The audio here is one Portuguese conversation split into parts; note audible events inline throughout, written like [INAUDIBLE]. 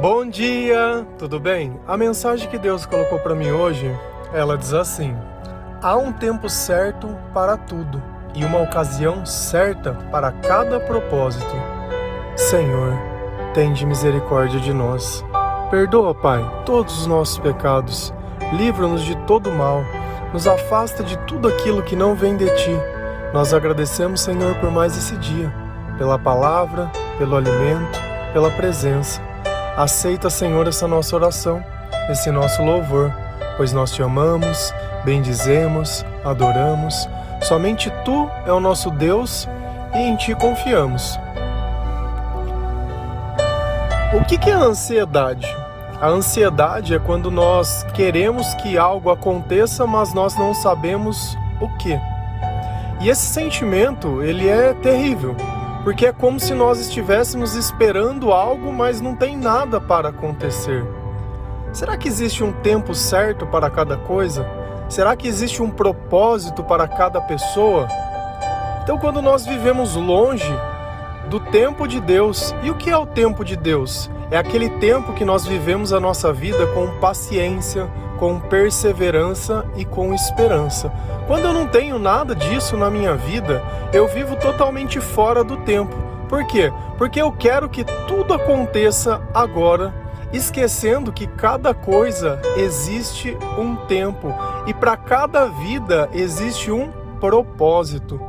Bom dia, tudo bem? A mensagem que Deus colocou para mim hoje, ela diz assim: Há um tempo certo para tudo e uma ocasião certa para cada propósito. Senhor, tende misericórdia de nós. Perdoa, Pai, todos os nossos pecados. Livra-nos de todo mal. Nos afasta de tudo aquilo que não vem de ti. Nós agradecemos, Senhor, por mais esse dia, pela palavra, pelo alimento, pela presença. Aceita, Senhor, essa nossa oração, esse nosso louvor, pois nós te amamos, bendizemos, adoramos. Somente tu é o nosso Deus e em ti confiamos. O que é a ansiedade? A ansiedade é quando nós queremos que algo aconteça, mas nós não sabemos o que. E esse sentimento, ele é terrível, porque é como se nós estivéssemos esperando algo, mas não tem nada para acontecer. Será que existe um tempo certo para cada coisa? Será que existe um propósito para cada pessoa? Então, quando nós vivemos longe do tempo de Deus, e o que é o tempo de Deus? É aquele tempo que nós vivemos a nossa vida com paciência, com perseverança e com esperança. Quando eu não tenho nada disso na minha vida, eu vivo totalmente fora do tempo. Por quê? Porque eu quero que tudo aconteça agora, esquecendo que cada coisa existe um tempo e para cada vida existe um propósito.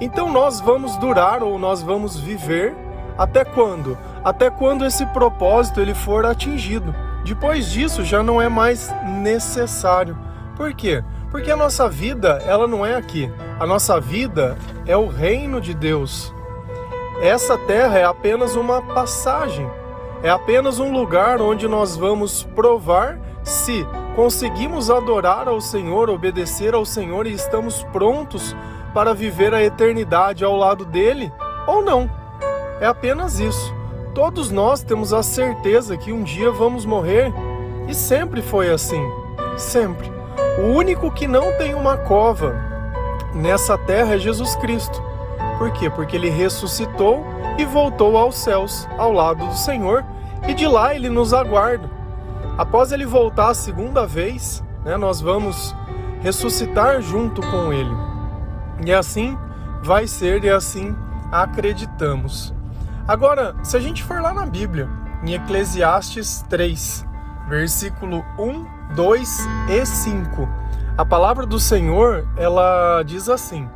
Então nós vamos durar ou nós vamos viver até quando? Até quando esse propósito ele for atingido. Depois disso já não é mais necessário. Por quê? Porque a nossa vida, ela não é aqui. A nossa vida é o reino de Deus. Essa terra é apenas uma passagem. É apenas um lugar onde nós vamos provar se conseguimos adorar ao Senhor, obedecer ao Senhor e estamos prontos para viver a eternidade ao lado dele ou não. É apenas isso. Todos nós temos a certeza que um dia vamos morrer e sempre foi assim. Sempre. O único que não tem uma cova nessa terra é Jesus Cristo. Por quê? Porque ele ressuscitou e voltou aos céus, ao lado do Senhor, e de lá ele nos aguarda. Após ele voltar a segunda vez, né, nós vamos ressuscitar junto com ele. E assim vai ser e assim acreditamos. Agora, se a gente for lá na Bíblia, em Eclesiastes 3, versículo 1, 2 e 5, a palavra do Senhor, ela diz assim: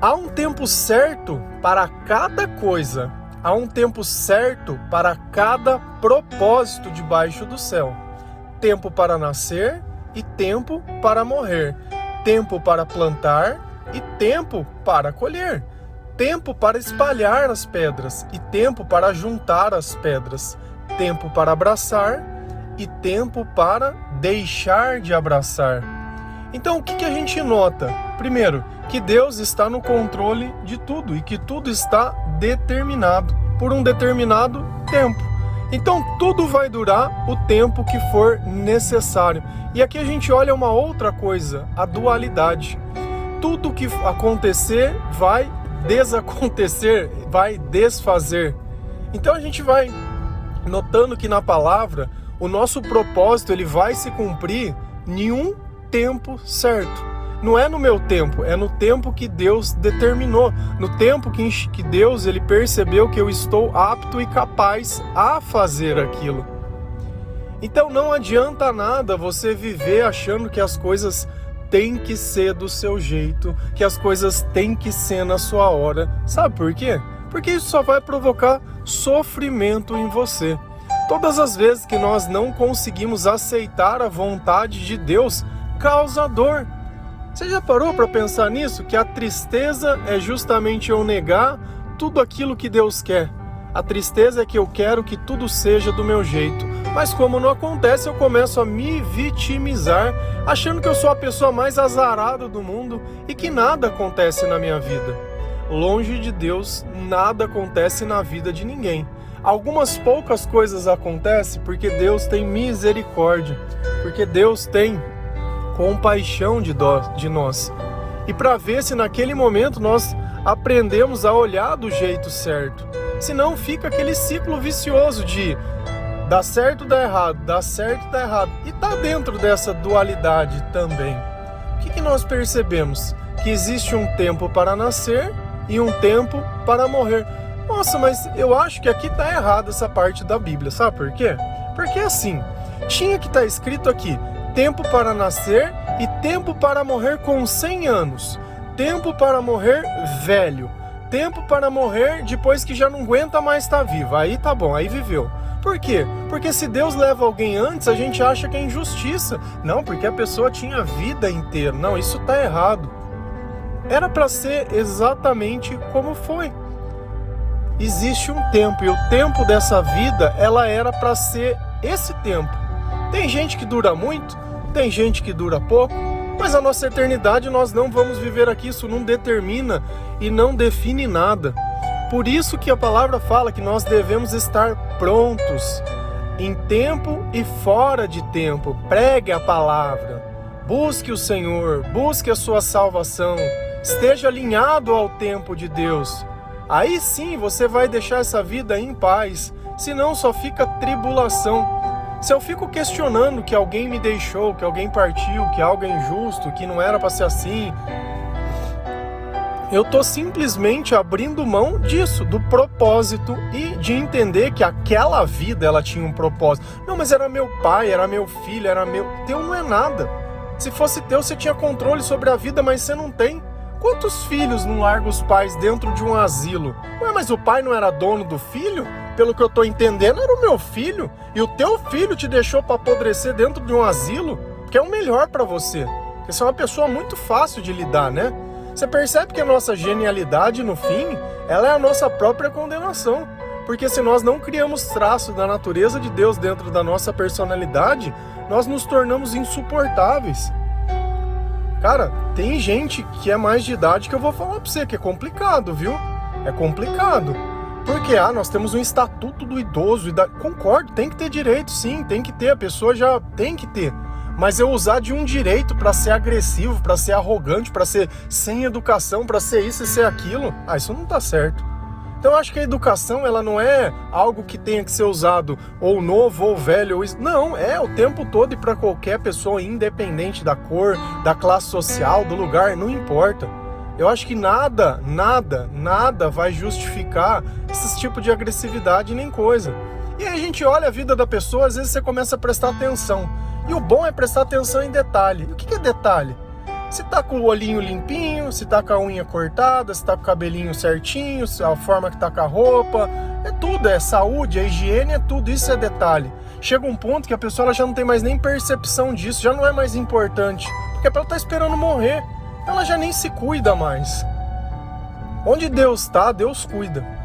Há um tempo certo para cada coisa, há um tempo certo para cada propósito debaixo do céu. Tempo para nascer e tempo para morrer, tempo para plantar e tempo para colher tempo para espalhar as pedras e tempo para juntar as pedras, tempo para abraçar e tempo para deixar de abraçar. Então, o que, que a gente nota? Primeiro, que Deus está no controle de tudo e que tudo está determinado por um determinado tempo. Então, tudo vai durar o tempo que for necessário. E aqui a gente olha uma outra coisa, a dualidade. Tudo que acontecer vai desacontecer vai desfazer. Então a gente vai notando que na palavra o nosso propósito ele vai se cumprir em um tempo certo. Não é no meu tempo, é no tempo que Deus determinou, no tempo que, que Deus ele percebeu que eu estou apto e capaz a fazer aquilo. Então não adianta nada você viver achando que as coisas tem que ser do seu jeito, que as coisas têm que ser na sua hora. Sabe por quê? Porque isso só vai provocar sofrimento em você. Todas as vezes que nós não conseguimos aceitar a vontade de Deus, causa dor. Você já parou para pensar nisso? Que a tristeza é justamente eu negar tudo aquilo que Deus quer. A tristeza é que eu quero que tudo seja do meu jeito. Mas como não acontece, eu começo a me vitimizar, achando que eu sou a pessoa mais azarada do mundo e que nada acontece na minha vida. Longe de Deus, nada acontece na vida de ninguém. Algumas poucas coisas acontecem porque Deus tem misericórdia, porque Deus tem compaixão de, de nós. E para ver se naquele momento nós aprendemos a olhar do jeito certo. Senão fica aquele ciclo vicioso de dá certo, dá errado, dá certo, dá errado. E tá dentro dessa dualidade também. O que, que nós percebemos? Que existe um tempo para nascer e um tempo para morrer. Nossa, mas eu acho que aqui tá errado essa parte da Bíblia, sabe por quê? Porque assim, tinha que estar tá escrito aqui: tempo para nascer e tempo para morrer com 100 anos, tempo para morrer velho, tempo para morrer depois que já não aguenta mais estar tá vivo. Aí tá bom, aí viveu. Por quê? Porque se Deus leva alguém antes, a gente acha que é injustiça. Não, porque a pessoa tinha vida inteira. Não, isso tá errado. Era para ser exatamente como foi. Existe um tempo e o tempo dessa vida, ela era para ser esse tempo. Tem gente que dura muito, tem gente que dura pouco, mas a nossa eternidade nós não vamos viver aqui, isso não determina e não define nada. Por isso que a palavra fala que nós devemos estar prontos em tempo e fora de tempo. Pregue a palavra. Busque o Senhor, busque a sua salvação. Esteja alinhado ao tempo de Deus. Aí sim você vai deixar essa vida em paz, senão só fica tribulação. Se eu fico questionando que alguém me deixou, que alguém partiu, que algo é injusto, que não era para ser assim, eu tô simplesmente abrindo mão disso, do propósito e de entender que aquela vida ela tinha um propósito. Não, mas era meu pai, era meu filho, era meu. Teu não é nada. Se fosse teu, você tinha controle sobre a vida, mas você não tem. Quantos filhos não largam os pais dentro de um asilo? Ué, mas o pai não era dono do filho? Pelo que eu tô entendendo, era o meu filho. E o teu filho te deixou para apodrecer dentro de um asilo, que é o melhor para você. Você é uma pessoa muito fácil de lidar, né? Você percebe que a nossa genialidade, no fim, ela é a nossa própria condenação. Porque se nós não criamos traços da natureza de Deus dentro da nossa personalidade, nós nos tornamos insuportáveis. Cara, tem gente que é mais de idade que eu vou falar pra você que é complicado, viu? É complicado. Porque, ah, nós temos um estatuto do idoso. Concordo, tem que ter direito, sim, tem que ter. A pessoa já tem que ter mas eu usar de um direito para ser agressivo, para ser arrogante, para ser sem educação, para ser isso e ser aquilo, ah, isso não tá certo. Então eu acho que a educação ela não é algo que tenha que ser usado ou novo ou velho, ou isso. não, é o tempo todo e para qualquer pessoa, independente da cor, da classe social, do lugar, não importa. Eu acho que nada, nada, nada vai justificar esse tipo de agressividade nem coisa. E aí a gente olha a vida da pessoa, às vezes você começa a prestar atenção. E o bom é prestar atenção em detalhe. o que é detalhe? Se tá com o olhinho limpinho, se tá com a unha cortada, se tá com o cabelinho certinho, a forma que tá com a roupa, é tudo, é saúde, é higiene, é tudo, isso é detalhe. Chega um ponto que a pessoa já não tem mais nem percepção disso, já não é mais importante, porque ela tá esperando morrer, ela já nem se cuida mais. Onde Deus está, Deus cuida.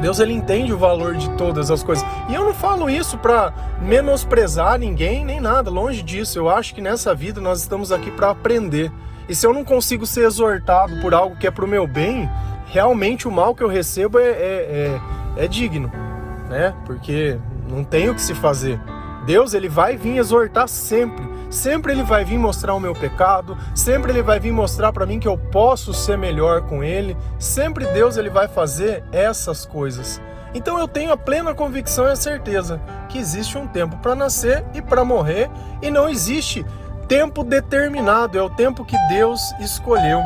Deus ele entende o valor de todas as coisas. E eu não falo isso para menosprezar ninguém nem nada, longe disso. Eu acho que nessa vida nós estamos aqui para aprender. E se eu não consigo ser exortado por algo que é pro meu bem, realmente o mal que eu recebo é, é, é, é digno, né? Porque não tem o que se fazer. Deus ele vai vir exortar sempre. Sempre ele vai vir mostrar o meu pecado, sempre ele vai vir mostrar para mim que eu posso ser melhor com ele. Sempre Deus ele vai fazer essas coisas. Então eu tenho a plena convicção e a certeza que existe um tempo para nascer e para morrer e não existe tempo determinado, é o tempo que Deus escolheu.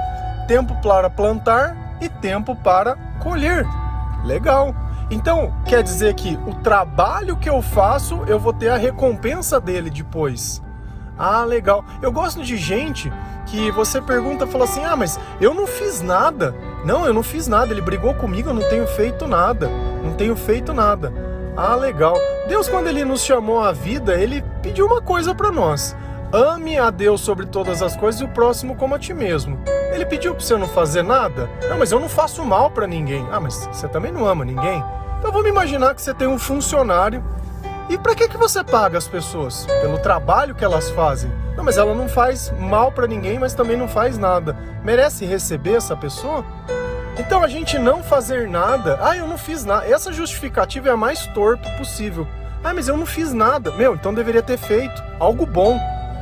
Tempo para plantar e tempo para colher. Legal. Então, quer dizer que o trabalho que eu faço, eu vou ter a recompensa dele depois. Ah, legal. Eu gosto de gente que você pergunta, fala assim: "Ah, mas eu não fiz nada". Não, eu não fiz nada. Ele brigou comigo, eu não tenho feito nada. Não tenho feito nada. Ah, legal. Deus quando ele nos chamou à vida, ele pediu uma coisa para nós. Ame a Deus sobre todas as coisas e o próximo como a ti mesmo. Ele pediu para você não fazer nada? Não, mas eu não faço mal para ninguém. Ah, mas você também não ama ninguém? Então vamos imaginar que você tem um funcionário e para que, que você paga as pessoas? Pelo trabalho que elas fazem. Não, mas ela não faz mal para ninguém, mas também não faz nada. Merece receber essa pessoa? Então a gente não fazer nada, ah, eu não fiz nada. Essa justificativa é a mais torpe possível. Ah, mas eu não fiz nada. Meu, então deveria ter feito algo bom.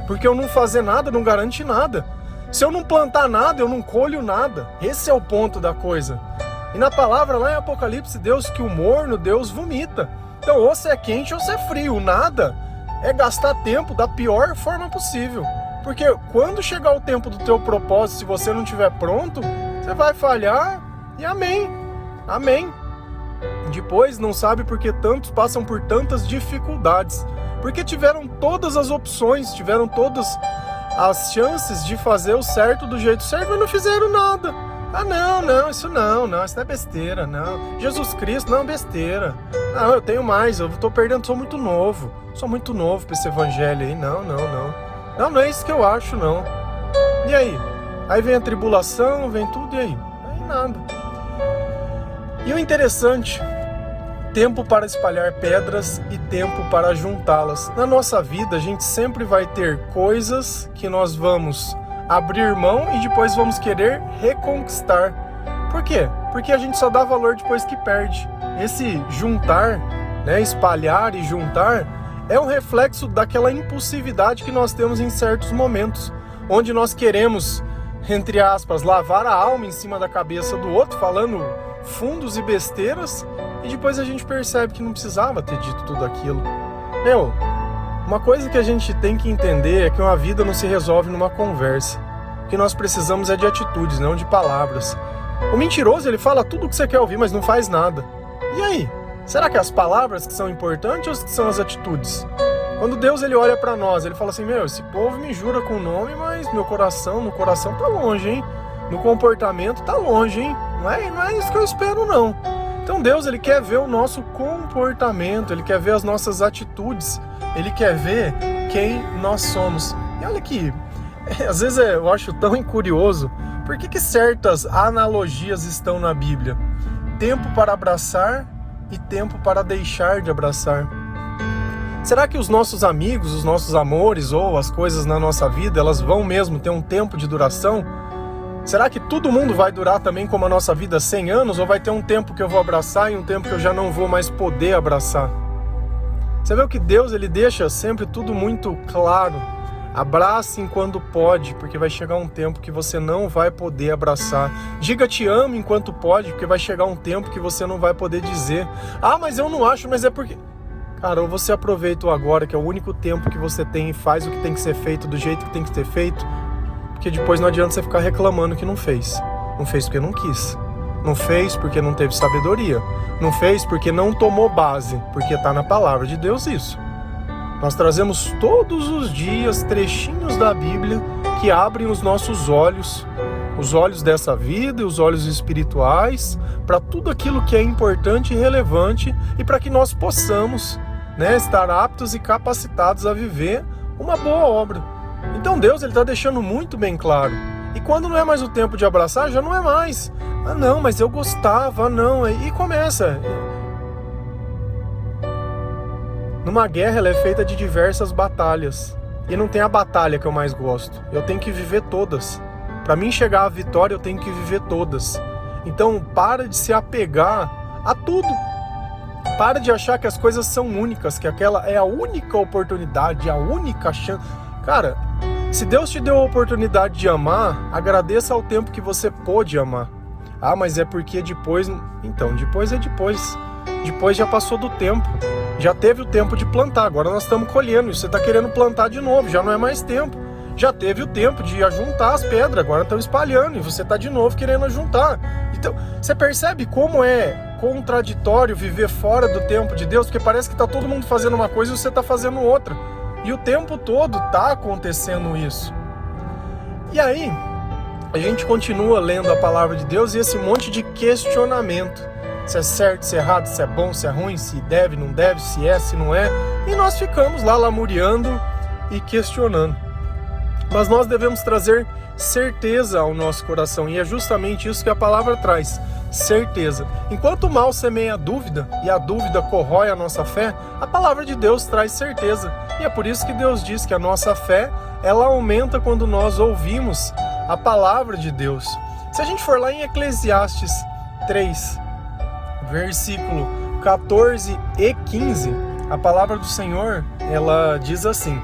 Porque eu não fazer nada não garante nada. Se eu não plantar nada, eu não colho nada. Esse é o ponto da coisa. E na palavra lá em Apocalipse, Deus que o morno, Deus vomita. Então, ou você é quente ou você é frio. Nada é gastar tempo da pior forma possível. Porque quando chegar o tempo do teu propósito, se você não estiver pronto, você vai falhar e amém. Amém. Depois não sabe porque tantos passam por tantas dificuldades. Porque tiveram todas as opções, tiveram todas as chances de fazer o certo do jeito certo, mas não fizeram nada. Ah, não, não, isso não, não, isso não é besteira, não. Jesus Cristo, não, besteira. Não, eu tenho mais, eu tô perdendo, sou muito novo. Sou muito novo para esse evangelho aí. Não, não, não. Não, não é isso que eu acho, não. E aí? Aí vem a tribulação, vem tudo, e aí? Aí nada. E o interessante, tempo para espalhar pedras e tempo para juntá-las. Na nossa vida, a gente sempre vai ter coisas que nós vamos abrir mão e depois vamos querer reconquistar. Por quê? Porque a gente só dá valor depois que perde. Esse juntar, né, espalhar e juntar, é um reflexo daquela impulsividade que nós temos em certos momentos, onde nós queremos, entre aspas, lavar a alma em cima da cabeça do outro, falando fundos e besteiras, e depois a gente percebe que não precisava ter dito tudo aquilo. Meu, uma coisa que a gente tem que entender é que uma vida não se resolve numa conversa. O que nós precisamos é de atitudes, não de palavras. O mentiroso, ele fala tudo o que você quer ouvir, mas não faz nada. E aí? Será que é as palavras que são importantes ou que são as atitudes? Quando Deus ele olha para nós, ele fala assim: "Meu, esse povo me jura com o nome, mas meu coração, no coração tá longe, hein? No comportamento tá longe, hein? Não é, não é isso que eu espero não." Então Deus ele quer ver o nosso comportamento, ele quer ver as nossas atitudes, ele quer ver quem nós somos. E olha que [LAUGHS] às vezes eu acho tão curioso, por que, que certas analogias estão na Bíblia? Tempo para abraçar e tempo para deixar de abraçar. Será que os nossos amigos, os nossos amores ou as coisas na nossa vida, elas vão mesmo ter um tempo de duração? Será que todo mundo vai durar também como a nossa vida 100 anos ou vai ter um tempo que eu vou abraçar e um tempo que eu já não vou mais poder abraçar? Você vê que Deus ele deixa sempre tudo muito claro. Abrace enquanto pode, porque vai chegar um tempo que você não vai poder abraçar. Diga te amo enquanto pode, porque vai chegar um tempo que você não vai poder dizer. Ah, mas eu não acho, mas é porque. Cara, ou você aproveita o agora, que é o único tempo que você tem e faz o que tem que ser feito do jeito que tem que ser feito, porque depois não adianta você ficar reclamando que não fez. Não fez porque não quis. Não fez porque não teve sabedoria. Não fez porque não tomou base, porque está na palavra de Deus isso. Nós trazemos todos os dias trechinhos da Bíblia que abrem os nossos olhos, os olhos dessa vida e os olhos espirituais, para tudo aquilo que é importante e relevante e para que nós possamos né, estar aptos e capacitados a viver uma boa obra. Então Deus ele está deixando muito bem claro. E quando não é mais o tempo de abraçar, já não é mais. Ah, não, mas eu gostava, ah, não. E começa. Numa guerra, ela é feita de diversas batalhas. E não tem a batalha que eu mais gosto. Eu tenho que viver todas. Para mim chegar à vitória, eu tenho que viver todas. Então, para de se apegar a tudo. Para de achar que as coisas são únicas, que aquela é a única oportunidade, a única chance. Cara, se Deus te deu a oportunidade de amar, agradeça ao tempo que você pôde amar. Ah, mas é porque depois. Então, depois é depois. Depois já passou do tempo. Já teve o tempo de plantar, agora nós estamos colhendo. E você está querendo plantar de novo, já não é mais tempo. Já teve o tempo de ajuntar as pedras, agora estão espalhando e você está de novo querendo ajuntar. Então, você percebe como é contraditório viver fora do tempo de Deus? Porque parece que está todo mundo fazendo uma coisa e você está fazendo outra. E o tempo todo tá acontecendo isso. E aí, a gente continua lendo a palavra de Deus e esse monte de questionamento. Se é certo, se é errado, se é bom, se é ruim, se deve, não deve, se é, se não é. E nós ficamos lá lamuriando e questionando. Mas nós devemos trazer certeza ao nosso coração, e é justamente isso que a palavra traz certeza. Enquanto o mal semeia dúvida e a dúvida corrói a nossa fé, a palavra de Deus traz certeza. E é por isso que Deus diz que a nossa fé, ela aumenta quando nós ouvimos a palavra de Deus. Se a gente for lá em Eclesiastes 3, versículo 14 e 15, a palavra do Senhor, ela diz assim: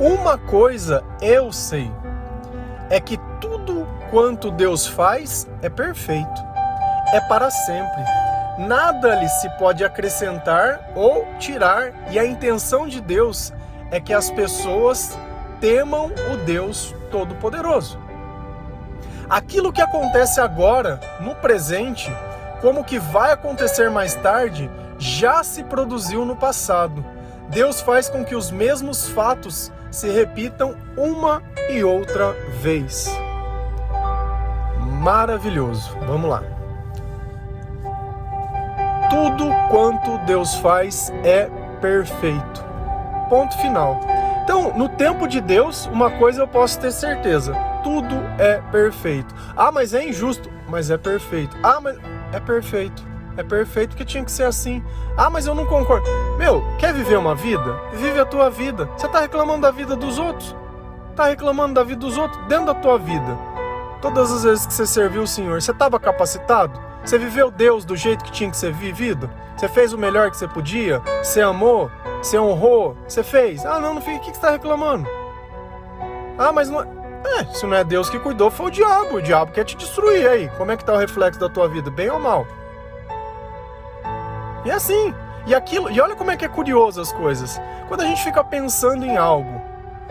Uma coisa eu sei, é que tudo quanto Deus faz é perfeito é para sempre. Nada lhe se pode acrescentar ou tirar, e a intenção de Deus é que as pessoas temam o Deus Todo-Poderoso. Aquilo que acontece agora, no presente, como que vai acontecer mais tarde, já se produziu no passado. Deus faz com que os mesmos fatos se repitam uma e outra vez. Maravilhoso. Vamos lá. Tudo quanto Deus faz é perfeito. Ponto final. Então, no tempo de Deus, uma coisa eu posso ter certeza: tudo é perfeito. Ah, mas é injusto, mas é perfeito. Ah, mas é perfeito. É perfeito que tinha que ser assim. Ah, mas eu não concordo. Meu, quer viver uma vida? Vive a tua vida. Você tá reclamando da vida dos outros? Tá reclamando da vida dos outros dentro da tua vida. Todas as vezes que você serviu o Senhor, você estava capacitado? Você viveu Deus do jeito que tinha que ser vivido? Você fez o melhor que você podia? Você amou? Você honrou? Você fez? Ah, não, não fica. O que você está reclamando? Ah, mas não é. É, se não é Deus que cuidou, foi o diabo. O diabo quer te destruir aí. Como é que tá o reflexo da tua vida? Bem ou mal? E é assim. E aquilo, e olha como é que é curioso as coisas. Quando a gente fica pensando em algo,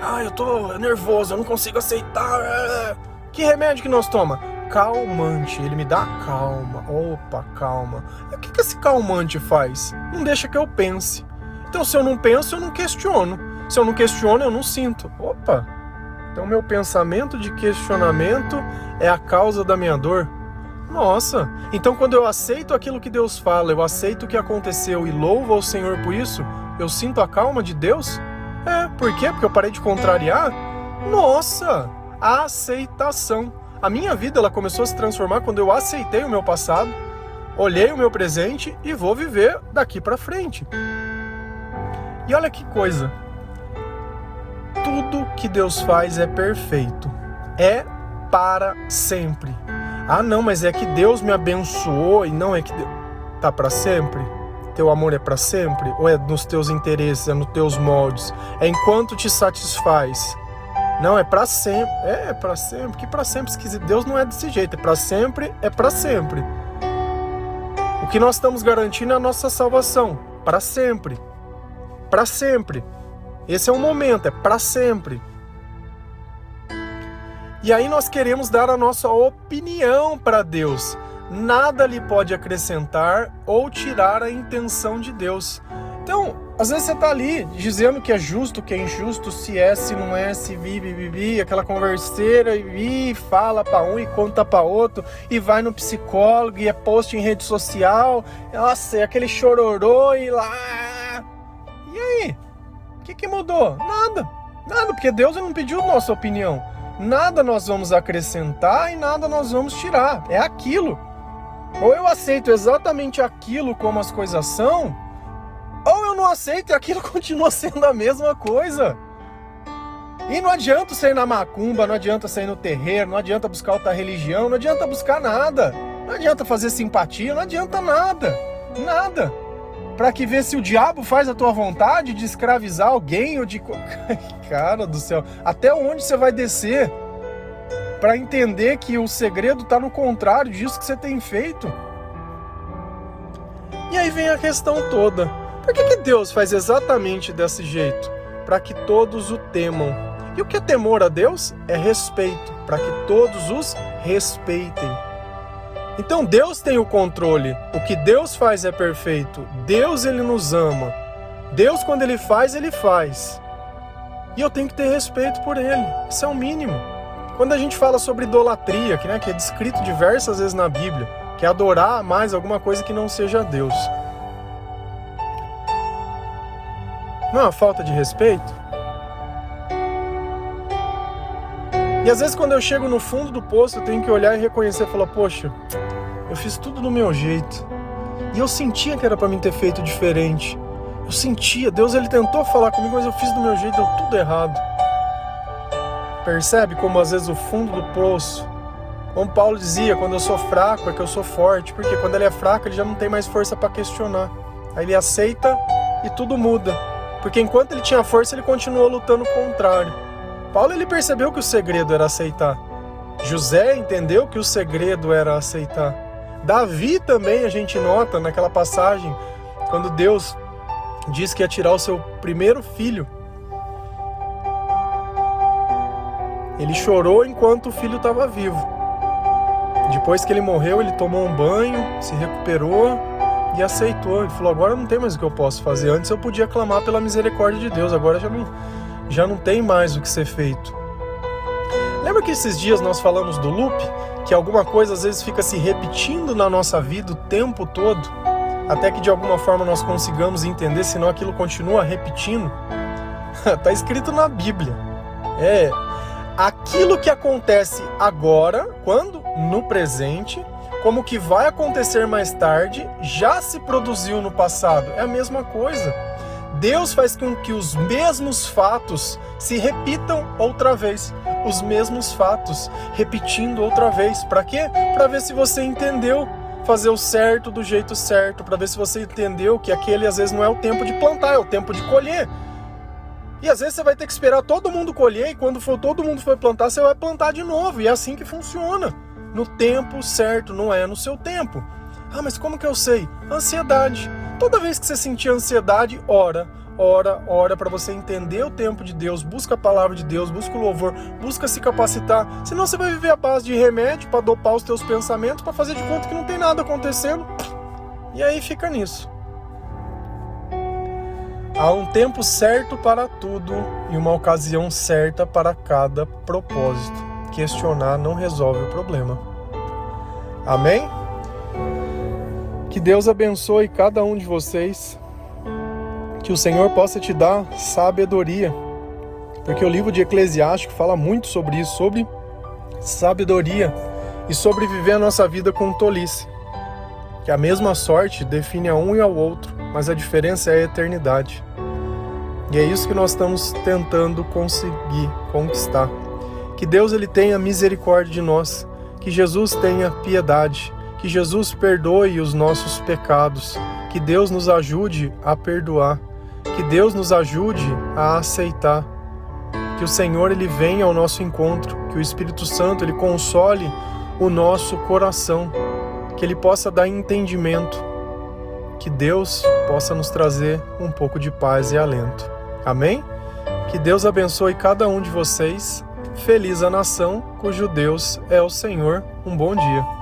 ah, eu tô nervoso, eu não consigo aceitar. É. Que remédio que nós toma? Calmante, ele me dá calma. Opa, calma. E o que, que esse calmante faz? Não deixa que eu pense. Então, se eu não penso, eu não questiono. Se eu não questiono, eu não sinto. Opa! Então, meu pensamento de questionamento é a causa da minha dor. Nossa! Então, quando eu aceito aquilo que Deus fala, eu aceito o que aconteceu e louvo ao Senhor por isso, eu sinto a calma de Deus? É, por quê? Porque eu parei de contrariar? Nossa! A aceitação. A minha vida ela começou a se transformar quando eu aceitei o meu passado, olhei o meu presente e vou viver daqui para frente. E olha que coisa. Tudo que Deus faz é perfeito. É para sempre. Ah, não, mas é que Deus me abençoou e não é que tá para sempre. Teu amor é para sempre ou é nos teus interesses, é nos teus moldes? É enquanto te satisfaz? Não, é para sempre. É, é para sempre. Que para sempre esquisito. Deus não é desse jeito. É para sempre, é para sempre. O que nós estamos garantindo é a nossa salvação para sempre para sempre. Esse é o momento, é para sempre. E aí nós queremos dar a nossa opinião para Deus. Nada lhe pode acrescentar ou tirar a intenção de Deus. Então, às vezes você está ali dizendo que é justo, que é injusto, se é, se não é, se vive, vive, aquela converseira, e fala para um e conta para outro, e vai no psicólogo, e é post em rede social, nossa, é aquele chororô e lá e aí? O que, que mudou? Nada. Nada, porque Deus não pediu nossa opinião. Nada nós vamos acrescentar e nada nós vamos tirar. É aquilo. Ou eu aceito exatamente aquilo como as coisas são, ou eu não aceito e aquilo [LAUGHS] continua sendo a mesma coisa. E não adianta sair na macumba, não adianta sair no terreiro, não adianta buscar outra religião, não adianta buscar nada. Não adianta fazer simpatia, não adianta nada. Nada para que ver se o diabo faz a tua vontade de escravizar alguém ou de [LAUGHS] cara do céu, até onde você vai descer para entender que o segredo está no contrário disso que você tem feito? E aí vem a questão toda. Por que, que Deus faz exatamente desse jeito? Para que todos o temam. E o que é temor a Deus? É respeito, para que todos os respeitem. Então Deus tem o controle. O que Deus faz é perfeito. Deus ele nos ama. Deus quando ele faz, ele faz. E eu tenho que ter respeito por ele. Isso é o mínimo. Quando a gente fala sobre idolatria, que, né, que é descrito diversas vezes na Bíblia, que é adorar mais alguma coisa que não seja Deus. Não é uma falta de respeito? E às vezes quando eu chego no fundo do poço, eu tenho que olhar e reconhecer e falar, poxa, eu fiz tudo do meu jeito. E eu sentia que era para mim ter feito diferente. Eu sentia, Deus ele tentou falar comigo, mas eu fiz do meu jeito, deu tudo errado. Percebe como às vezes o fundo do poço, como Paulo dizia, quando eu sou fraco é que eu sou forte, porque quando ele é fraco ele já não tem mais força para questionar. Aí ele aceita e tudo muda. Porque enquanto ele tinha força, ele continuou lutando o contrário. Paulo ele percebeu que o segredo era aceitar. José entendeu que o segredo era aceitar. Davi também a gente nota naquela passagem quando Deus diz que ia tirar o seu primeiro filho. Ele chorou enquanto o filho estava vivo. Depois que ele morreu, ele tomou um banho, se recuperou e aceitou. Ele falou: Agora não tem mais o que eu posso fazer. Antes eu podia clamar pela misericórdia de Deus, agora já não, já não tem mais o que ser feito. Lembra que esses dias nós falamos do loop? Que alguma coisa às vezes fica se repetindo na nossa vida o tempo todo, até que de alguma forma nós consigamos entender, senão aquilo continua repetindo. Está [LAUGHS] escrito na Bíblia. É aquilo que acontece agora, quando? No presente, como que vai acontecer mais tarde, já se produziu no passado. É a mesma coisa. Deus faz com que os mesmos fatos se repitam outra vez. Os mesmos fatos, repetindo outra vez. Para quê? Para ver se você entendeu fazer o certo do jeito certo, para ver se você entendeu que aquele às vezes não é o tempo de plantar, é o tempo de colher. E às vezes você vai ter que esperar todo mundo colher e quando for todo mundo for plantar, você vai plantar de novo. E é assim que funciona. No tempo certo, não é no seu tempo. Ah, mas como que eu sei? Ansiedade. Toda vez que você sentir ansiedade, ora, ora, ora para você entender o tempo de Deus, busca a palavra de Deus, busca o louvor, busca se capacitar. Senão você vai viver a base de remédio para dopar os teus pensamentos, para fazer de conta que não tem nada acontecendo. E aí fica nisso. Há um tempo certo para tudo e uma ocasião certa para cada propósito. Questionar não resolve o problema. Amém? Que Deus abençoe cada um de vocês. Que o Senhor possa te dar sabedoria. Porque o livro de Eclesiástico fala muito sobre isso, sobre sabedoria e sobre viver a nossa vida com tolice. Que a mesma sorte define a um e ao outro mas a diferença é a eternidade. E é isso que nós estamos tentando conseguir conquistar. Que Deus ele tenha misericórdia de nós, que Jesus tenha piedade, que Jesus perdoe os nossos pecados, que Deus nos ajude a perdoar, que Deus nos ajude a aceitar, que o Senhor ele venha ao nosso encontro, que o Espírito Santo ele console o nosso coração, que ele possa dar entendimento que Deus possa nos trazer um pouco de paz e alento. Amém? Que Deus abençoe cada um de vocês. Feliz a nação cujo Deus é o Senhor. Um bom dia.